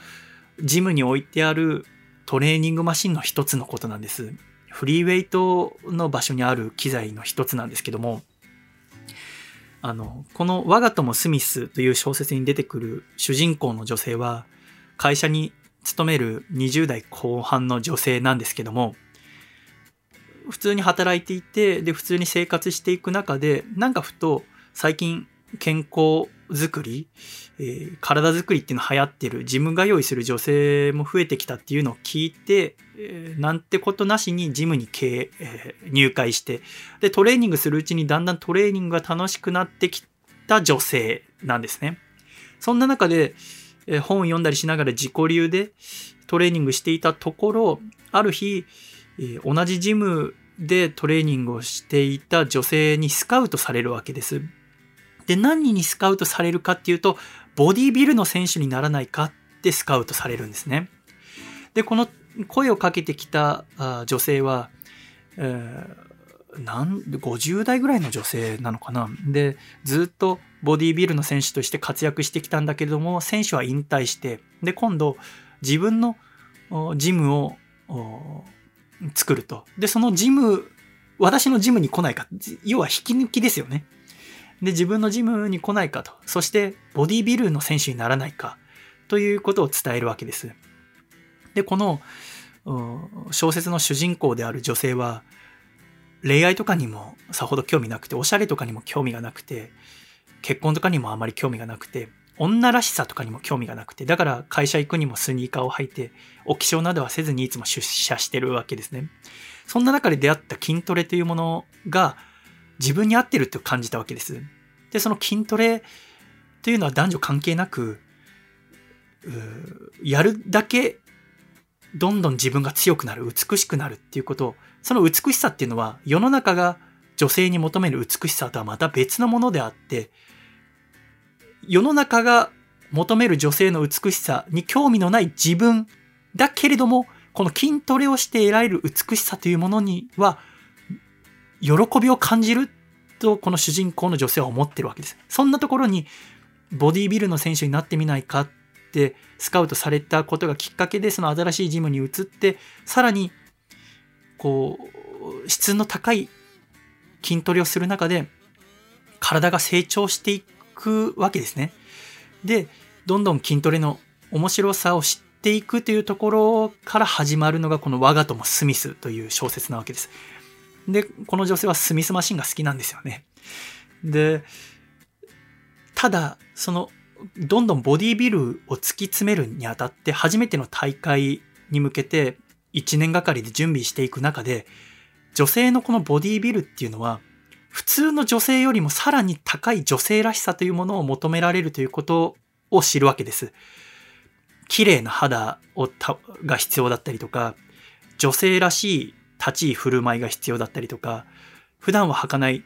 ジムに置いてあるトレーニングマシンの一つのことなんです。フリーウェイトの場所にある機材の一つなんですけども、あの、この我が友スミスという小説に出てくる主人公の女性は、会社に勤める20代後半の女性なんですけども、普通に働いていて、で、普通に生活していく中で、なんかふと最近健康づくり、えー、体づくりっていうの流行ってる、自分が用意する女性も増えてきたっていうのを聞いて、えー、なんてことなしにジムに、えー、入会して、で、トレーニングするうちにだんだんトレーニングが楽しくなってきた女性なんですね。そんな中で、え本を読んだりしながら自己流でトレーニングしていたところ、ある日、え同じジムでトレーニングをしていた女性にスカウトされるわけです。で、何にスカウトされるかっていうと、ボディビルの選手にならないかってスカウトされるんですね。で、この声をかけてきた女性は、えー、なん50代ぐらいの女性なのかな。で、ずっとボディビルの選手として活躍してきたんだけれども、選手は引退して、で、今度自分のジムを作ると。で、そのジム、私のジムに来ないか。要は引き抜きですよね。で、自分のジムに来ないかと。そして、ボディビルの選手にならないか。ということを伝えるわけです。で、この、小説の主人公である女性は、恋愛とかにもさほど興味なくて、おしゃれとかにも興味がなくて、結婚とかにもあまり興味がなくて、女らしさとかにも興味がなくて、だから会社行くにもスニーカーを履いて、お化粧などはせずにいつも出社してるわけですね。そんな中で出会った筋トレというものが、自分に合ってるって感じたわけです。で、その筋トレというのは男女関係なく、やるだけどんどん自分が強くなる、美しくなるっていうこと、その美しさっていうのは世の中が女性に求める美しさとはまた別のものであって、世の中が求める女性の美しさに興味のない自分だけれども、この筋トレをして得られる美しさというものには喜びを感じると、この主人公の女性は思ってるわけです。そんなところに、ボディービルの選手になってみないかってスカウトされたことがきっかけで、その新しいジムに移って、さらに、こう、質の高い筋トレをする中で、体が成長していくわけですね。で、どんどん筋トレの面白さを知っていくというところから始まるのがこの我が友スミスという小説なわけです。で、この女性はスミスマシンが好きなんですよね。で、ただ、その、どんどんボディービルを突き詰めるにあたって、初めての大会に向けて1年がかりで準備していく中で、女性のこのボディービルっていうのは、普通の女性よりもさらに高い女性らしさというものを求められるということを知るわけです。綺麗な肌をが必要だったりとか、女性らしい立ち居振る舞いが必要だったりとか、普段は履かない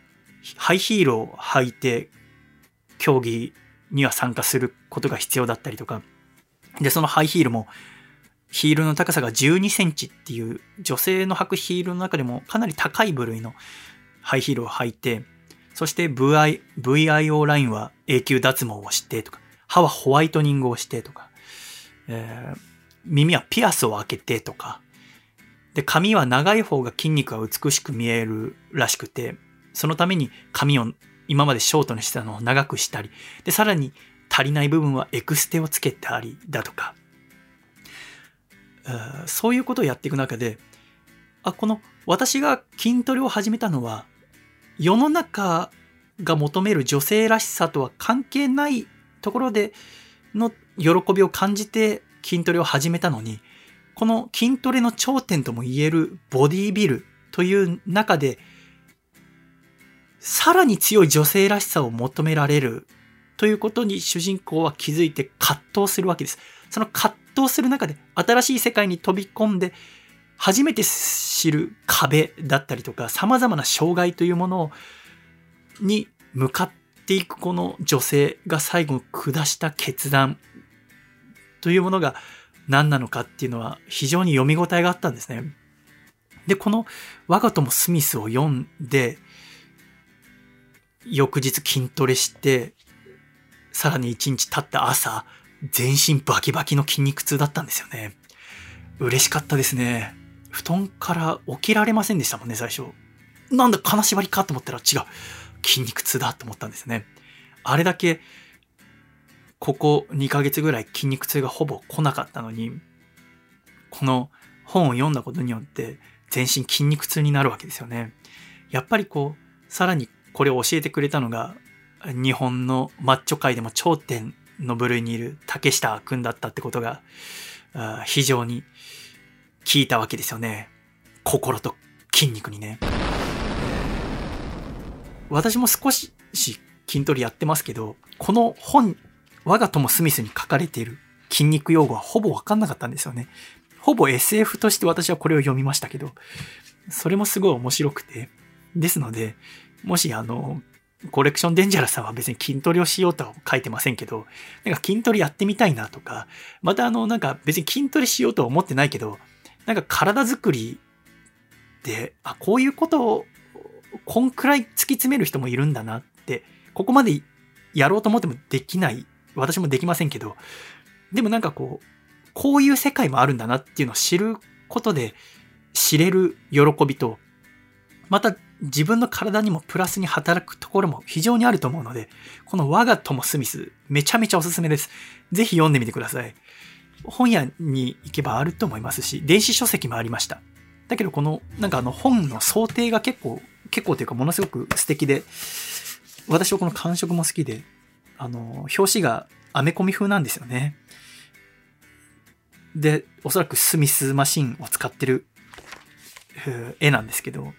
ハイヒールを履いて競技には参加することが必要だったりとか、で、そのハイヒールもヒールの高さが12センチっていう女性の履くヒールの中でもかなり高い部類のハイヒールを履いて、そして VI VIO ラインは永久脱毛をしてとか、歯はホワイトニングをしてとか、えー、耳はピアスを開けてとか、で、髪は長い方が筋肉が美しく見えるらしくて、そのために髪を今までショートにしてたのを長くしたり、で、さらに足りない部分はエクステをつけたりだとか、うそういうことをやっていく中で、あ、この私が筋トレを始めたのは、世の中が求める女性らしさとは関係ないところでの喜びを感じて筋トレを始めたのに、この筋トレの頂点とも言えるボディービルという中で、さらに強い女性らしさを求められるということに主人公は気づいて葛藤するわけです。その葛藤する中で新しい世界に飛び込んで初めて知る壁だったりとか様々な障害というものに向かっていくこの女性が最後下した決断というものが何なのかっていうのは非常に読み応えがあったんですね。で、この我が友スミスを読んで、翌日筋トレして、さらに一日経った朝、全身バキバキの筋肉痛だったんですよね。嬉しかったですね。布団から起きられませんでしたもんね、最初。なんだ、金縛りかと思ったら違う。筋肉痛だと思ったんですね。あれだけ、ここ2ヶ月ぐらい筋肉痛がほぼ来なかったのに、この本を読んだことによって全身筋肉痛になるわけですよね。やっぱりこう、さらにこれを教えてくれたのが、日本のマッチョ界でも頂点の部類にいる竹下くんだったってことが、非常に効いたわけですよね。心と筋肉にね。私も少し筋トレやってますけど、この本、我が友スミスに書かれている筋肉用語はほぼわかんなかったんですよね。ほぼ SF として私はこれを読みましたけど、それもすごい面白くて。ですので、もしあの、コレクションデンジャラさんは別に筋トレをしようとは書いてませんけど、なんか筋トレやってみたいなとか、またあの、なんか別に筋トレしようとは思ってないけど、なんか体作りで、あ、こういうことを、こんくらい突き詰める人もいるんだなって、ここまでやろうと思ってもできない、私もできませんけど、でもなんかこう、こういう世界もあるんだなっていうのを知ることで、知れる喜びと、また自分の体にもプラスに働くところも非常にあると思うので、この我が友スミス、めちゃめちゃおすすめです。ぜひ読んでみてください。本屋に行けばあると思いますし、電子書籍もありました。だけどこの、なんかあの本の想定が結構、結構というかものすごく素敵で、私はこの感触も好きで、あの、表紙がアメコミ風なんですよね。で、おそらくスミスマシンを使ってる絵なんですけど、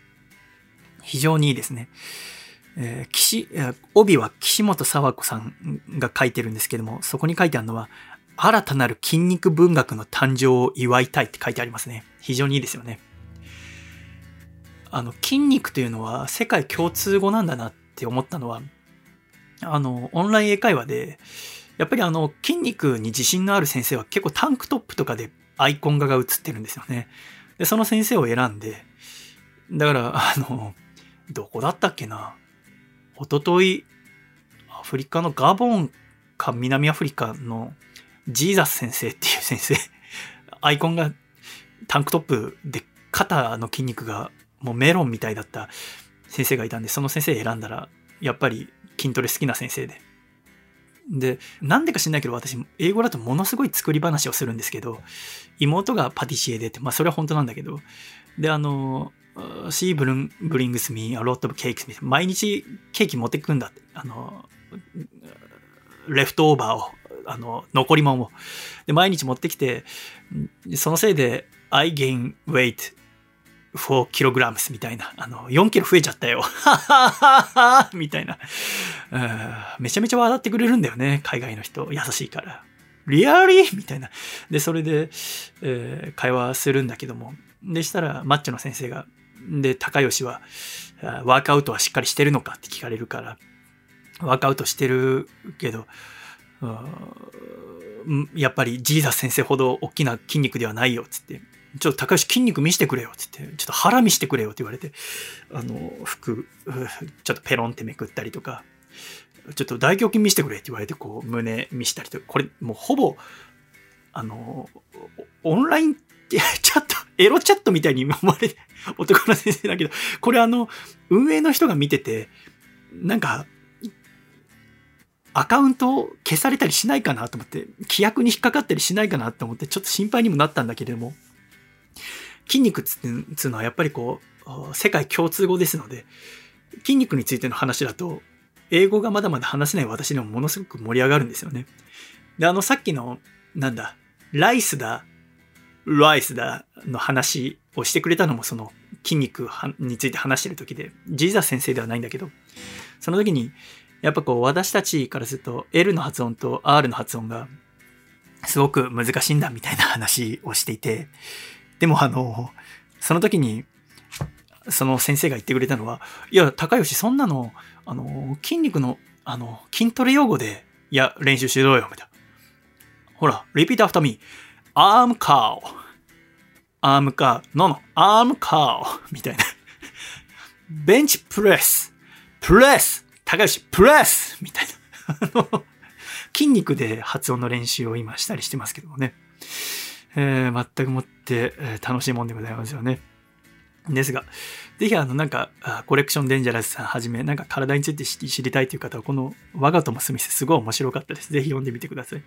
非常にいいですね。えー、岸、帯は岸本沢子さんが書いてるんですけども、そこに書いてあるのは、新たなる筋肉文学の誕生を祝いたいって書いてありますね。非常にいいですよね。あの、筋肉というのは世界共通語なんだなって思ったのは、あの、オンライン英会話で、やっぱりあの、筋肉に自信のある先生は結構タンクトップとかでアイコン画が映ってるんですよね。で、その先生を選んで、だから、あの、どこだったっけな？おととい、アフリカのガボンか南アフリカのジーザス先生っていう先生、アイコンがタンクトップで肩の筋肉がもうメロンみたいだった先生がいたんで、その先生選んだら、やっぱり筋トレ好きな先生で。で、なんでか知んないけど、私、英語だとものすごい作り話をするんですけど、妹がパティシエでって、まあそれは本当なんだけど、で、あの、she brings me a lot of cakes みたいな。毎日ケーキ持ってくんだって。あの、レフトオーバーを、あの、残り物を。で、毎日持ってきて、そのせいで、I gain weight 4kg みたいな。あの、4キロ増えちゃったよ。ははははみたいな。めちゃめちゃ笑ってくれるんだよね。海外の人。優しいから。リアリー？みたいな。で、それで、えー、会話するんだけども。でしたら、マッチョの先生が、で、高吉は、ワークアウトはしっかりしてるのかって聞かれるから、ワークアウトしてるけど、やっぱりジーザス先生ほど大きな筋肉ではないよ、つって。ちょっと高橋筋肉見せてくれよって言って、ちょっと腹見せてくれよって言われて、あの、服、[laughs] ちょっとペロンってめくったりとか、ちょっと大胸筋見せてくれって言われて、こう、胸見したりとか、これもうほぼ、あの、オンライン [laughs] チャット、エロチャットみたいに思われて、男の先生だけど、これあの、運営の人が見てて、なんか、アカウントを消されたりしないかなと思って、規約に引っかかったりしないかなと思って、ちょっと心配にもなったんだけれども、筋肉っつうのはやっぱりこう、世界共通語ですので、筋肉についての話だと、英語がまだまだ話せない私でもものすごく盛り上がるんですよね。で、あのさっきの、なんだ、ライスだ、ライスだの話をしてくれたのもその筋肉について話してる時で、ジーザス先生ではないんだけど、その時に、やっぱこう私たちからすると L の発音と R の発音がすごく難しいんだみたいな話をしていて、でもあの、その時に、その先生が言ってくれたのは、いや、高吉そんなの、あの、筋肉の、あの、筋トレ用語で、いや、練習しろよ、みたいな。ほら、repeat after me. arm cow. arm cow. no no, arm cow. みたいな。ベンチプレス。プレス高吉、プレスみたいな。筋肉で発音の練習を今したりしてますけどもね。えー、全くもって、えー、楽しいもんでございますよね。ですが、ぜひあの、なんか、コレクションデンジャラスさんはじめ、なんか体について知りたいという方は、この我が友スミスすごい面白かったです。ぜひ読んでみてください。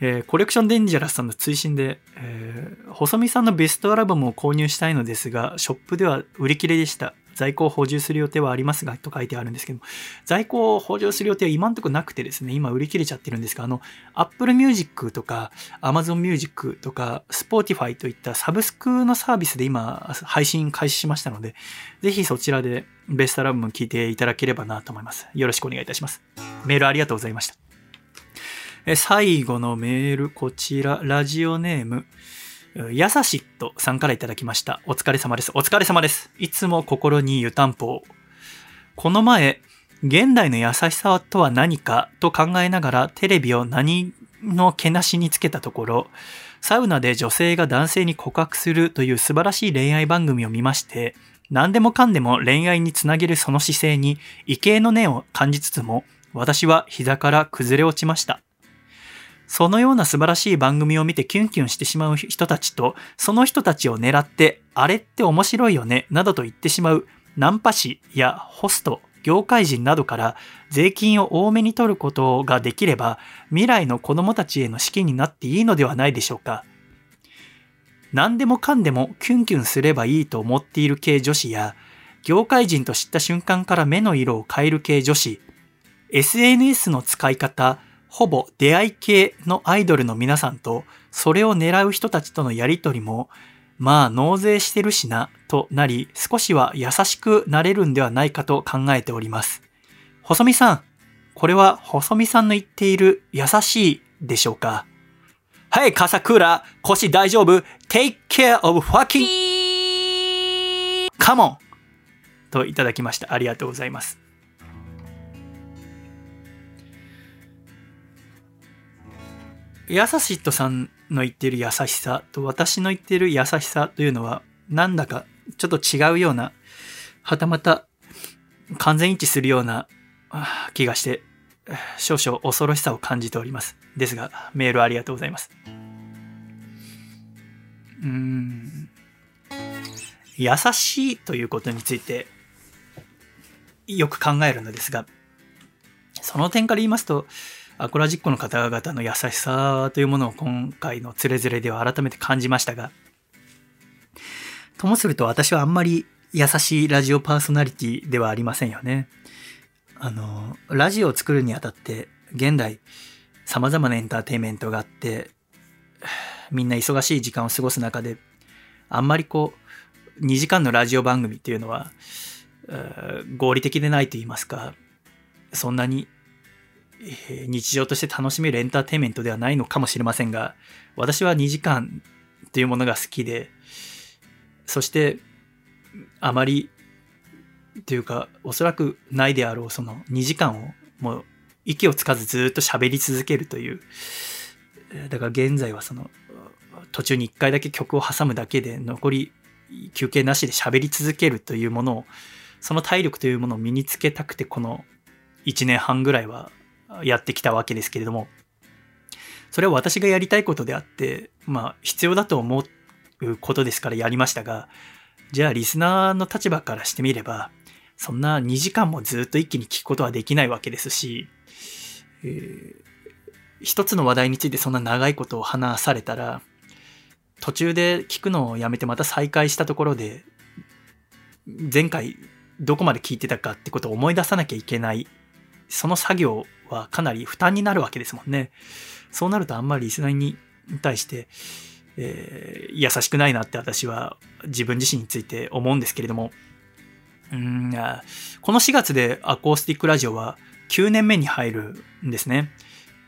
えー、コレクションデンジャラスさんの追伸で、えー、細見さんのベストアルバムを購入したいのですが、ショップでは売り切れでした。在庫を補充する予定はありますが、と書いてあるんですけども、在庫を補充する予定は今んとこなくてですね、今売り切れちゃってるんですが、あの、Apple Music とか Amazon Music とか Spotify といったサブスクのサービスで今配信開始しましたので、ぜひそちらでベストラブム聞いていただければなと思います。よろしくお願いいたします。メールありがとうございました。え最後のメール、こちら、ラジオネーム、やさしっとさんからいただきました。お疲れ様です。お疲れ様です。いつも心に湯たんぽこの前、現代の優しさとは何かと考えながらテレビを何のけなしにつけたところ、サウナで女性が男性に告白するという素晴らしい恋愛番組を見まして、何でもかんでも恋愛につなげるその姿勢に畏敬の念を感じつつも、私は膝から崩れ落ちました。そのような素晴らしい番組を見てキュンキュンしてしまう人たちと、その人たちを狙って、あれって面白いよね、などと言ってしまうナンパ師やホスト、業界人などから税金を多めに取ることができれば、未来の子供たちへの資金になっていいのではないでしょうか。何でもかんでもキュンキュンすればいいと思っている系女子や、業界人と知った瞬間から目の色を変える系女子、SNS の使い方、ほぼ出会い系のアイドルの皆さんと、それを狙う人たちとのやりとりも、まあ納税してるしな、となり、少しは優しくなれるんではないかと考えております。細見さん、これは細見さんの言っている優しいでしょうか？はい、笠倉、腰大丈夫 ?Take care of fucking come on! といただきました。ありがとうございます。やさしっとさんの言っている優しさと私の言っている優しさというのは、なんだかちょっと違うような、はたまた完全一致するような気がして、少々恐ろしさを感じております。ですが、メールありがとうございます。うん。優しいということについて、よく考えるのですが、その点から言いますと、アコラジックの方々の優しさというものを今回のつれづれでは改めて感じましたが、ともすると私はあんまり優しいラジオパーソナリティではありませんよね。あの、ラジオを作るにあたって、現代、様々なエンターテインメントがあって、みんな忙しい時間を過ごす中で、あんまりこう、2時間のラジオ番組っていうのは、合理的でないと言いますか、そんなに日常として楽しめるエンターテインメントではないのかもしれませんが、私は2時間というものが好きで、そしてあまりというか、おそらくないであろうその2時間をもう息をつかずずっと喋り続けるという、だから現在はその途中に1回だけ曲を挟むだけで残り休憩なしで喋り続けるというものをその体力というものを身につけたくてこの1年半ぐらいはやってきたわけですけれども。それは私がやりたいことであってまあ必要だと思うことですからやりましたがじゃあリスナーの立場からしてみればそんな2時間もずっと一気に聞くことはできないわけですし、えー、一つの話題についてそんな長いことを話されたら途中で聞くのをやめてまた再開したところで前回どこまで聞いてたかってことを思い出さなきゃいけないその作業はかなり負担になるわけですもんね。そうなるとあんまりリスナーに対して、えー、優しくないなって私は自分自身について思うんですけれども。うんこの4月でアコースティックラジオは9年目に入るんですね。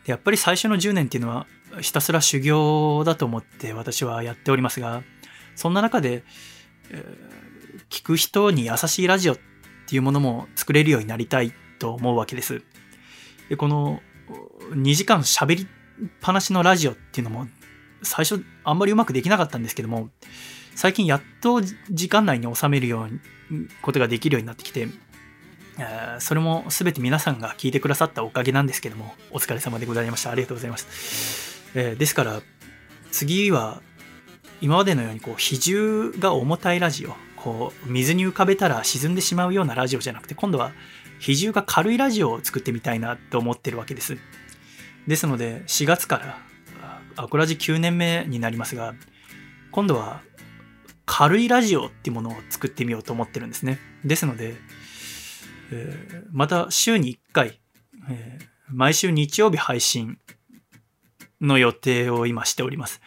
でやっぱり最初の10年っていうのはひたすら修行だと思って私はやっておりますが、そんな中で、えー、聞く人に優しいラジオっていうものも作れるようになりたいと思うわけです。で、この2時間喋りっぱなしのラジオっていうのも最初あんまりうまくできなかったんですけども、最近やっと時間内に収めるように、ことができるようになってきて、えー、それも全て皆さんが聞いてくださったおかげなんですけども、お疲れ様でございました。ありがとうございます。えー、ですから次は今までのようにこう比重が重たいラジオこう水に浮かべたら沈んでしまうようなラジオじゃなくて今度は比重が軽いラジオを作ってみたいなと思ってるわけですですので4月からアコラジ9年目になりますが今度は軽いラジオっていうものを作ってみようと思ってるんですねですので、えー、また週に1回、えー、毎週日曜日配信の予定を今しております。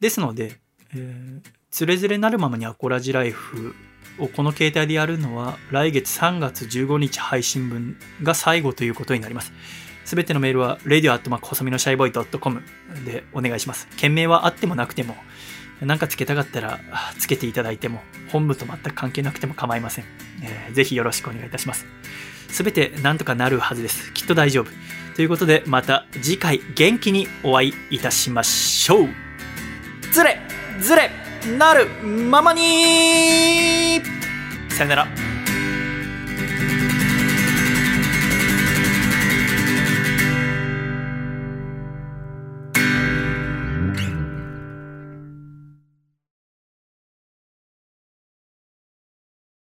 ですので、えー、つれづれなるままにアコラジライフをこの携帯でやるのは来月3月15日配信分が最後ということになります。すべてのメールは radio@ 細身のシャイボーイ .com でお願いします。件名はあってもなくても、何かつけたかったらつけていただいても、本部と全く関係なくても構いません。えー、ぜひよろしくお願いいたします。すべて何とかなるはずです。きっと大丈夫。ということでまた次回元気にお会いいたしましょうずれずれなるままに。さよなら。